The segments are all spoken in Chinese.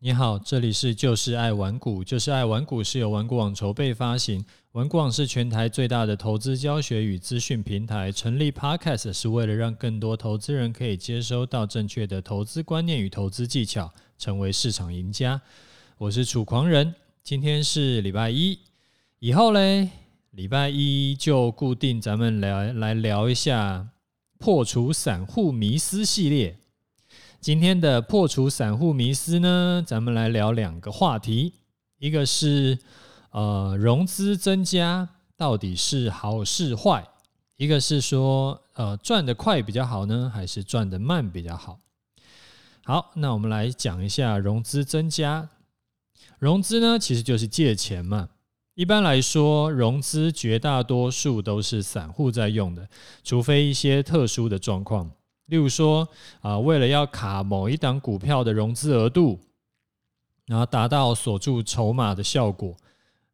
你好，这里是就是爱玩股，就是爱玩股是由玩股网筹备发行，玩股网是全台最大的投资教学与资讯平台。成立 Podcast 是为了让更多投资人可以接收到正确的投资观念与投资技巧，成为市场赢家。我是楚狂人，今天是礼拜一，以后嘞，礼拜一就固定咱们来来聊一下破除散户迷思系列。今天的破除散户迷思呢，咱们来聊两个话题，一个是呃融资增加到底是好是坏，一个是说呃赚得快比较好呢，还是赚得慢比较好？好，那我们来讲一下融资增加。融资呢，其实就是借钱嘛。一般来说，融资绝大多数都是散户在用的，除非一些特殊的状况。例如说，啊，为了要卡某一档股票的融资额度，然后达到锁住筹码的效果，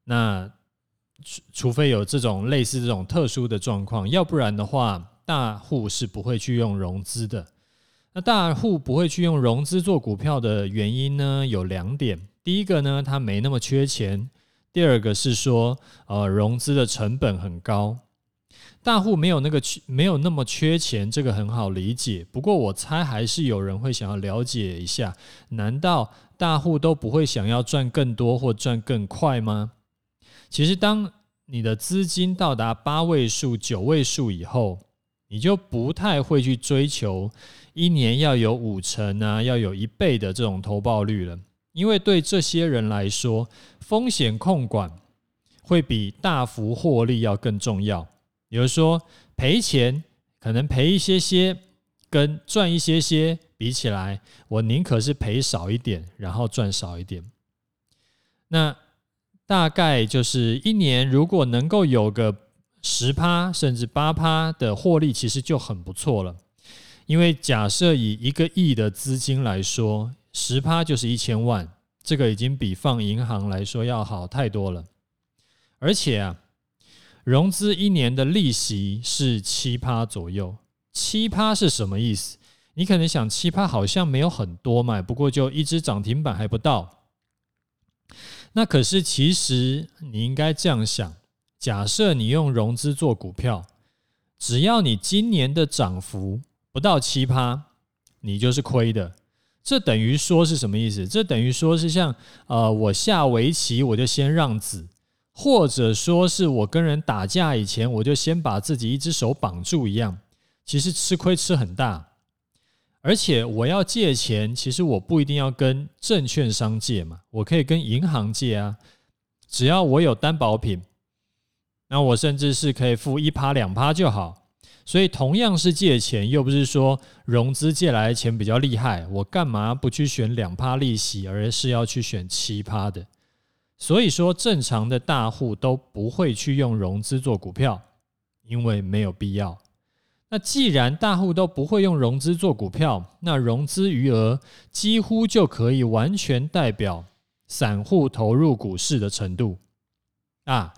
那除除非有这种类似这种特殊的状况，要不然的话，大户是不会去用融资的。那大户不会去用融资做股票的原因呢，有两点。第一个呢，他没那么缺钱；第二个是说，呃，融资的成本很高。大户没有那个缺，没有那么缺钱，这个很好理解。不过我猜还是有人会想要了解一下：难道大户都不会想要赚更多或赚更快吗？其实，当你的资金到达八位数、九位数以后，你就不太会去追求一年要有五成啊，要有一倍的这种投报率了，因为对这些人来说，风险控管会比大幅获利要更重要。比如说赔钱，可能赔一些些，跟赚一些些比起来，我宁可是赔少一点，然后赚少一点。那大概就是一年，如果能够有个十趴甚至八趴的获利，其实就很不错了。因为假设以一个亿的资金来说，十趴就是一千万，这个已经比放银行来说要好太多了。而且啊。融资一年的利息是七趴左右，七趴是什么意思？你可能想七趴好像没有很多嘛，不过就一只涨停板还不到。那可是其实你应该这样想：假设你用融资做股票，只要你今年的涨幅不到七趴，你就是亏的。这等于说是什么意思？这等于说是像呃，我下围棋我就先让子。或者说是我跟人打架以前，我就先把自己一只手绑住一样，其实吃亏吃很大。而且我要借钱，其实我不一定要跟证券商借嘛，我可以跟银行借啊。只要我有担保品，那我甚至是可以付一趴两趴就好。所以同样是借钱，又不是说融资借来的钱比较厉害，我干嘛不去选两趴利息，而是要去选七趴的？所以说，正常的大户都不会去用融资做股票，因为没有必要。那既然大户都不会用融资做股票，那融资余额几乎就可以完全代表散户投入股市的程度啊。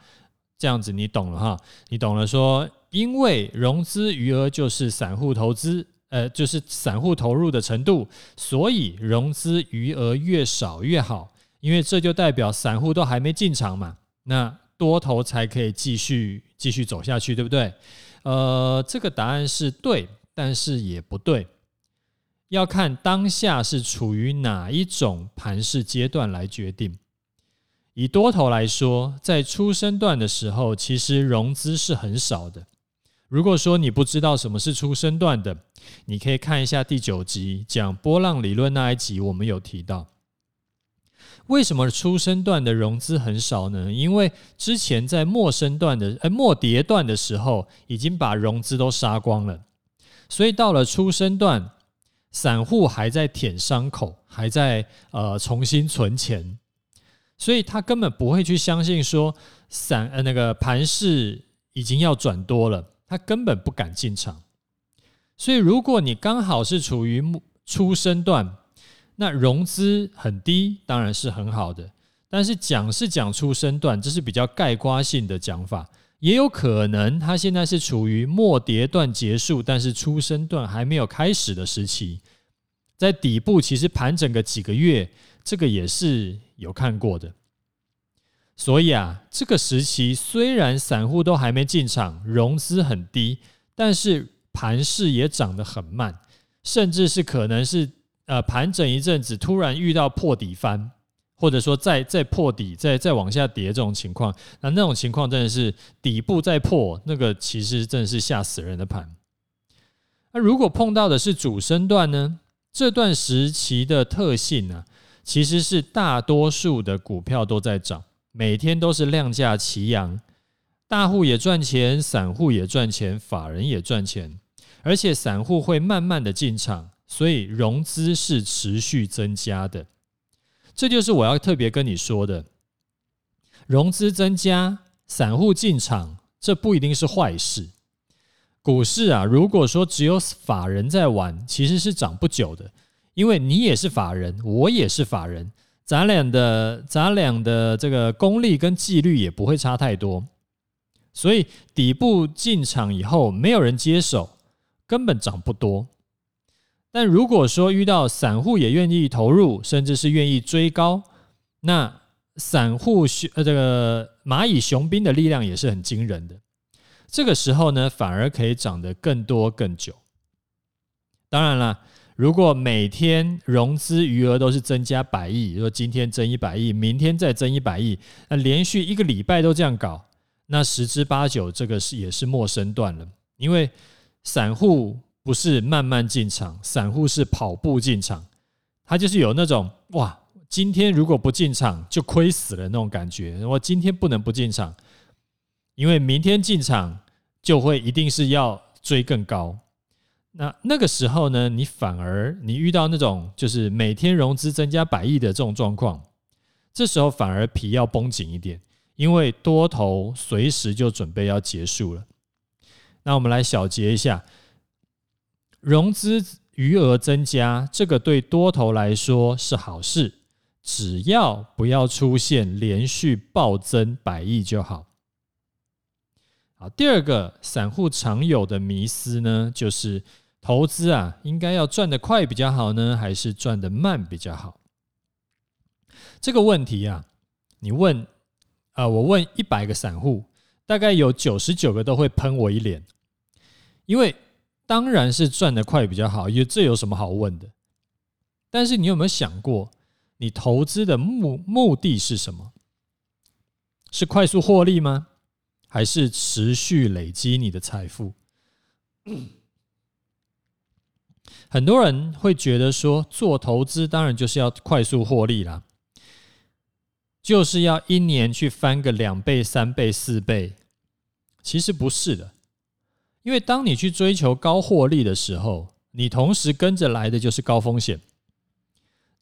这样子你懂了哈？你懂了说，因为融资余额就是散户投资，呃，就是散户投入的程度，所以融资余额越少越好。因为这就代表散户都还没进场嘛，那多头才可以继续继续走下去，对不对？呃，这个答案是对，但是也不对，要看当下是处于哪一种盘势阶段来决定。以多头来说，在初生段的时候，其实融资是很少的。如果说你不知道什么是初生段的，你可以看一下第九集讲波浪理论那一集，我们有提到。为什么初升段的融资很少呢？因为之前在末升段的呃末跌段的时候，已经把融资都杀光了，所以到了初升段，散户还在舔伤口，还在呃重新存钱，所以他根本不会去相信说散呃那个盘势已经要转多了，他根本不敢进场。所以如果你刚好是处于初升段，那融资很低，当然是很好的。但是讲是讲初升段，这是比较概括性的讲法。也有可能它现在是处于末跌段结束，但是出生段还没有开始的时期。在底部其实盘整个几个月，这个也是有看过的。所以啊，这个时期虽然散户都还没进场，融资很低，但是盘势也涨得很慢，甚至是可能是呃盘整一阵子，突然遇到破底翻，或者说再再破底，再再往下跌这种情况，那那种情况真的是底部再破，那个其实真的是吓死人的盘。那如果碰到的是主升段呢？这段时期的特性呢，其实是大多数的股票都在涨。每天都是量价齐扬，大户也赚钱，散户也赚钱，法人也赚钱，而且散户会慢慢的进场，所以融资是持续增加的。这就是我要特别跟你说的，融资增加，散户进场，这不一定是坏事。股市啊，如果说只有法人在玩，其实是涨不久的，因为你也是法人，我也是法人。咱俩的咱俩的这个功力跟纪律也不会差太多，所以底部进场以后没有人接手，根本涨不多。但如果说遇到散户也愿意投入，甚至是愿意追高，那散户熊呃这个蚂蚁雄兵的力量也是很惊人的。这个时候呢，反而可以涨得更多更久。当然了。如果每天融资余额都是增加百亿，说今天增一百亿，明天再增一百亿，那连续一个礼拜都这样搞，那十之八九这个是也是陌生段了。因为散户不是慢慢进场，散户是跑步进场，他就是有那种哇，今天如果不进场就亏死了那种感觉。我今天不能不进场，因为明天进场就会一定是要追更高。那那个时候呢，你反而你遇到那种就是每天融资增加百亿的这种状况，这时候反而皮要绷紧一点，因为多头随时就准备要结束了。那我们来小结一下，融资余额增加，这个对多头来说是好事，只要不要出现连续暴增百亿就好。好，第二个散户常有的迷思呢，就是。投资啊，应该要赚得快比较好呢，还是赚得慢比较好？这个问题啊，你问啊、我问一百个散户，大概有九十九个都会喷我一脸，因为当然是赚得快比较好，因为这有什么好问的？但是你有没有想过，你投资的目目的是什么？是快速获利吗？还是持续累积你的财富？很多人会觉得说，做投资当然就是要快速获利啦，就是要一年去翻个两倍、三倍、四倍。其实不是的，因为当你去追求高获利的时候，你同时跟着来的就是高风险。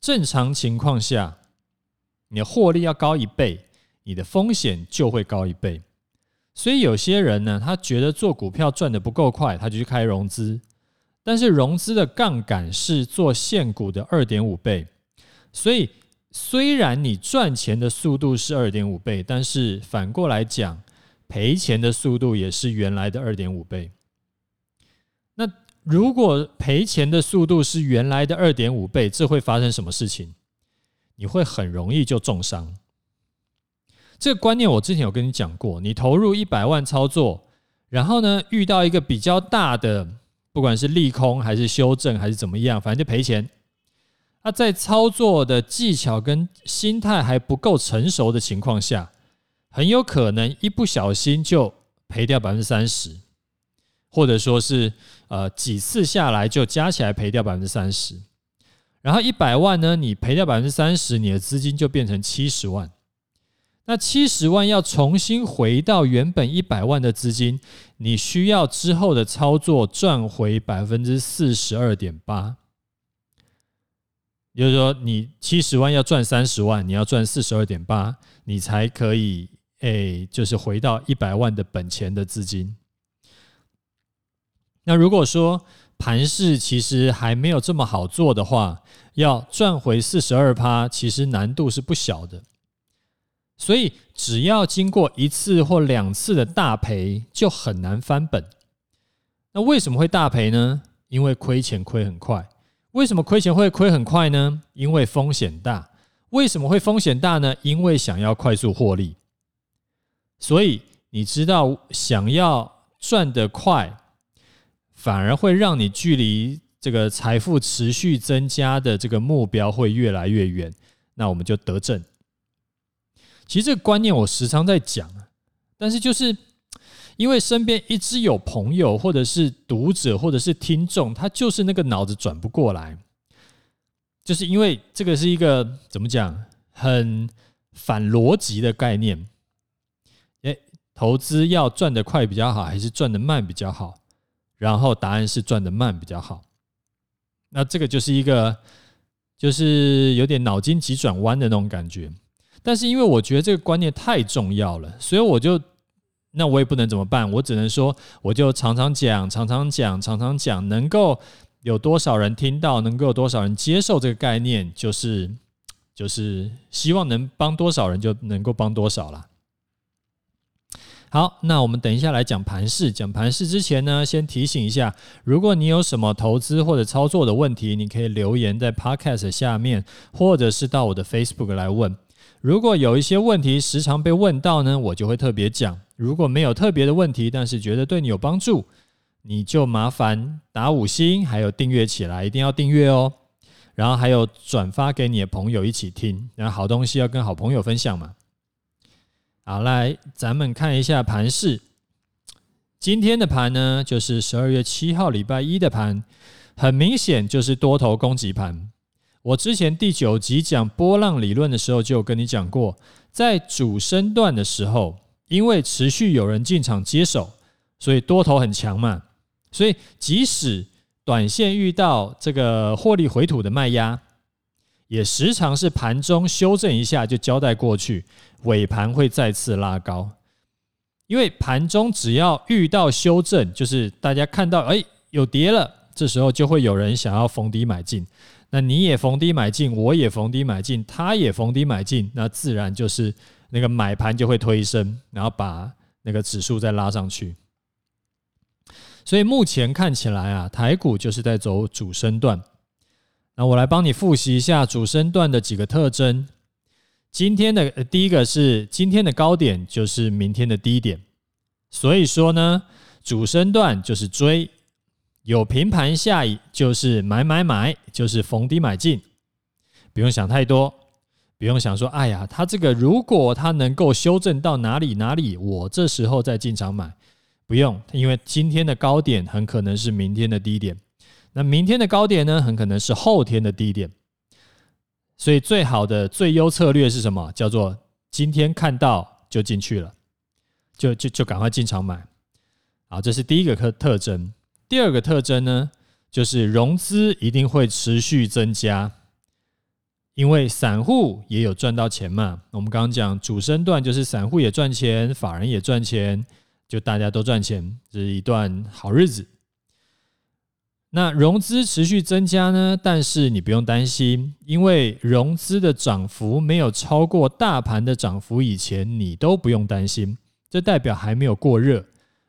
正常情况下，你的获利要高一倍，你的风险就会高一倍。所以有些人呢，他觉得做股票赚得不够快，他就去开融资。但是融资的杠杆是做现股的二点五倍，所以虽然你赚钱的速度是二点五倍，但是反过来讲，赔钱的速度也是原来的二点五倍。那如果赔钱的速度是原来的二点五倍，这会发生什么事情？你会很容易就重伤。这个观念我之前有跟你讲过，你投入一百万操作，然后呢，遇到一个比较大的。不管是利空还是修正还是怎么样，反正就赔钱。那在操作的技巧跟心态还不够成熟的情况下，很有可能一不小心就赔掉百分之三十，或者说是呃几次下来就加起来赔掉百分之三十。然后一百万呢，你赔掉百分之三十，你的资金就变成七十万。那七十万要重新回到原本一百万的资金，你需要之后的操作赚回百分之四十二点八，也就是说，你七十万要赚三十万，你要赚四十二点八，你才可以诶，就是回到一百万的本钱的资金。那如果说盘势其实还没有这么好做的话，要赚回四十二趴，其实难度是不小的。所以，只要经过一次或两次的大赔，就很难翻本。那为什么会大赔呢？因为亏钱亏很快。为什么亏钱会亏很快呢？因为风险大。为什么会风险大呢？因为想要快速获利。所以你知道，想要赚得快，反而会让你距离这个财富持续增加的这个目标会越来越远。那我们就得正。其实这个观念我时常在讲，但是就是因为身边一直有朋友，或者是读者，或者是听众，他就是那个脑子转不过来。就是因为这个是一个怎么讲，很反逻辑的概念。投资要赚得快比较好，还是赚得慢比较好？然后答案是赚得慢比较好。那这个就是一个，就是有点脑筋急转弯的那种感觉。但是因为我觉得这个观念太重要了，所以我就，那我也不能怎么办？我只能说，我就常常讲，常常讲，常常讲，能够。有多少人听到，能够有多少人接受这个概念，就是就是希望能帮多少人就能够帮多少啦。好，那我们等一下来讲盘势。讲盘势之前呢，先提醒一下，如果你有什么投资或者操作的问题，你可以留言在 Podcast 下面，或者是到我的 Facebook 来问。如果有一些问题时常被问到呢，我就会特别讲。如果没有特别的问题，但是觉得对你有帮助。你就麻烦打五星，还有订阅起来，一定要订阅哦。然后还有转发给你的朋友一起听，然后好东西要跟好朋友分享嘛。好，来咱们看一下盘势。今天的盘呢，就是十二月七号礼拜一的盘，很明显就是多头攻击盘。我之前第九集讲波浪理论的时候，就有跟你讲过，在主升段的时候，因为持续有人进场接手，所以多头很强嘛。所以，即使短线遇到这个获利回吐的卖压，也时常是盘中修正一下就交代过去，尾盘会再次拉高。因为盘中只要遇到修正，就是大家看到哎有跌了，这时候就会有人想要逢低买进。那你也逢低买进，我也逢低买进，他也逢低买进，那自然就是那个买盘就会推升，然后把那个指数再拉上去。所以目前看起来啊，台股就是在走主升段。那我来帮你复习一下主升段的几个特征。今天的第一个是今天的高点就是明天的低点，所以说呢，主升段就是追，有平盘下移就是买买买，就是逢低买进，不用想太多，不用想说，哎呀，它这个如果它能够修正到哪里哪里，我这时候再进场买。不用，因为今天的高点很可能是明天的低点，那明天的高点呢，很可能是后天的低点。所以最好的最优策略是什么？叫做今天看到就进去了，就就就赶快进场买。好，这是第一个特特征。第二个特征呢，就是融资一定会持续增加，因为散户也有赚到钱嘛。我们刚刚讲主升段就是散户也赚钱，法人也赚钱。就大家都赚钱，这是一段好日子。那融资持续增加呢？但是你不用担心，因为融资的涨幅没有超过大盘的涨幅以前，你都不用担心。这代表还没有过热。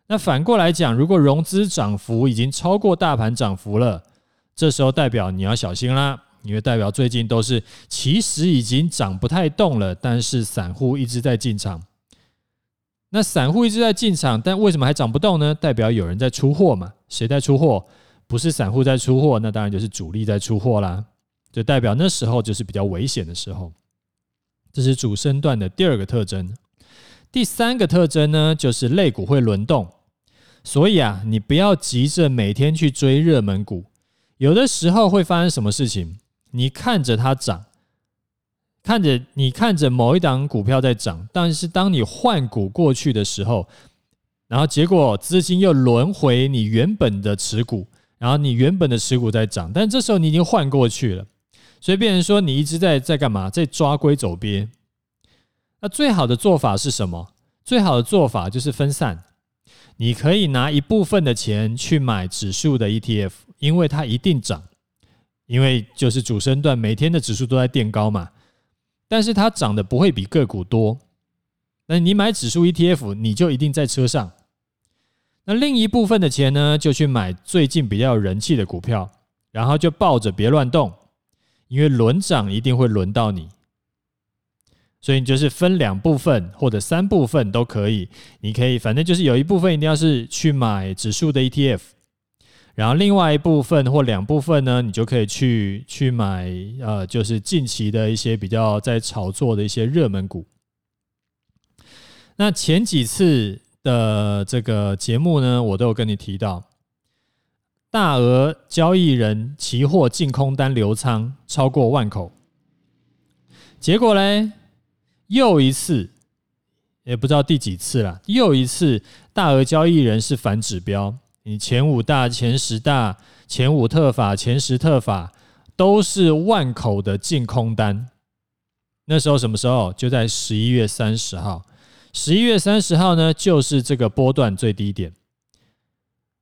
那反过来讲，如果融资涨幅已经超过大盘涨幅了，这时候代表你要小心啦，因为代表最近都是其实已经涨不太动了，但是散户一直在进场。那散户一直在进场，但为什么还涨不动呢？代表有人在出货嘛？谁在出货？不是散户在出货，那当然就是主力在出货啦。就代表那时候就是比较危险的时候。这是主升段的第二个特征。第三个特征呢，就是类股会轮动。所以啊，你不要急着每天去追热门股，有的时候会发生什么事情？你看着它涨。看着你看着某一档股票在涨，但是当你换股过去的时候，然后结果资金又轮回你原本的持股，然后你原本的持股在涨，但这时候你已经换过去了，所以变成说你一直在在干嘛？在抓龟走鳖。那最好的做法是什么？最好的做法就是分散。你可以拿一部分的钱去买指数的 ETF，因为它一定涨，因为就是主升段每天的指数都在垫高嘛。但是它涨的不会比个股多，那你买指数 ETF，你就一定在车上。那另一部分的钱呢，就去买最近比较有人气的股票，然后就抱着别乱动，因为轮涨一定会轮到你。所以你就是分两部分或者三部分都可以，你可以反正就是有一部分一定要是去买指数的 ETF，然后另外一部分或两部分呢，你就可以去去买呃，就是近期的一些比较在炒作的一些热门股。那前几次的这个节目呢，我都有跟你提到，大额交易人期货净空单留仓超过万口，结果嘞？又一次，也不知道第几次了。又一次，大额交易人是反指标。你前五大、前十大、前五特法、前十特法都是万口的净空单。那时候什么时候？就在十一月三十号。十一月三十号呢，就是这个波段最低点。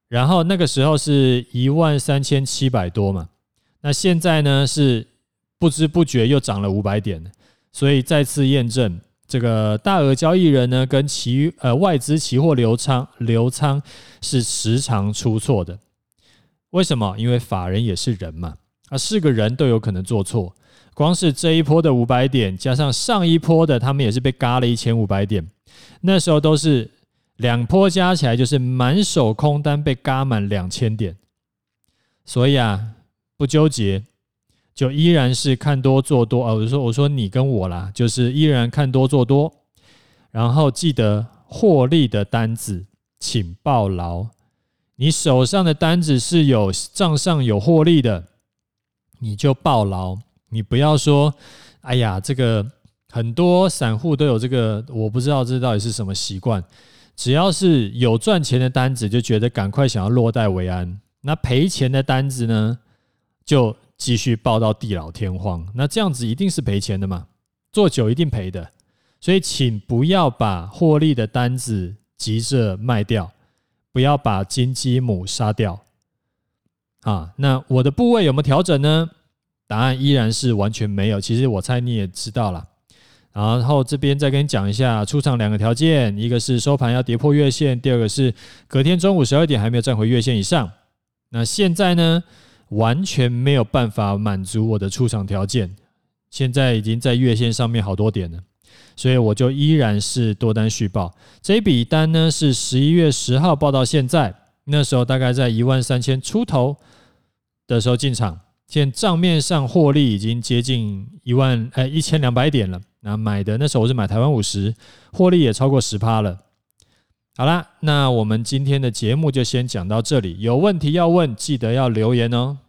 然后那个时候是一万三千七百多嘛。那现在呢，是不知不觉又涨了五百点。所以再次验证，这个大额交易人呢，跟期呃外资期货留仓留仓是时常出错的。为什么？因为法人也是人嘛，啊，是个人都有可能做错。光是这一波的五百点，加上上一波的，他们也是被嘎了一千五百点。那时候都是两波加起来就是满手空单被嘎满两千点。所以啊，不纠结。就依然是看多做多啊！我就说我说你跟我啦，就是依然看多做多，然后记得获利的单子请报牢。你手上的单子是有账上有获利的，你就报牢。你不要说，哎呀，这个很多散户都有这个，我不知道这到底是什么习惯。只要是有赚钱的单子，就觉得赶快想要落袋为安。那赔钱的单子呢，就。继续抱到地老天荒，那这样子一定是赔钱的嘛？做久一定赔的，所以请不要把获利的单子急着卖掉，不要把金鸡母杀掉啊！那我的部位有没有调整呢？答案依然是完全没有。其实我猜你也知道了。然后这边再跟你讲一下出场两个条件：一个是收盘要跌破月线，第二个是隔天中午十二点还没有站回月线以上。那现在呢？完全没有办法满足我的出场条件，现在已经在月线上面好多点了，所以我就依然是多单续报。这笔单呢是十一月十号报到现在，那时候大概在一万三千出头的时候进场，现账面上获利已经接近一万哎一千两百点了。那买的那时候我是买台湾五十，获利也超过十趴了。好啦，那我们今天的节目就先讲到这里。有问题要问，记得要留言哦。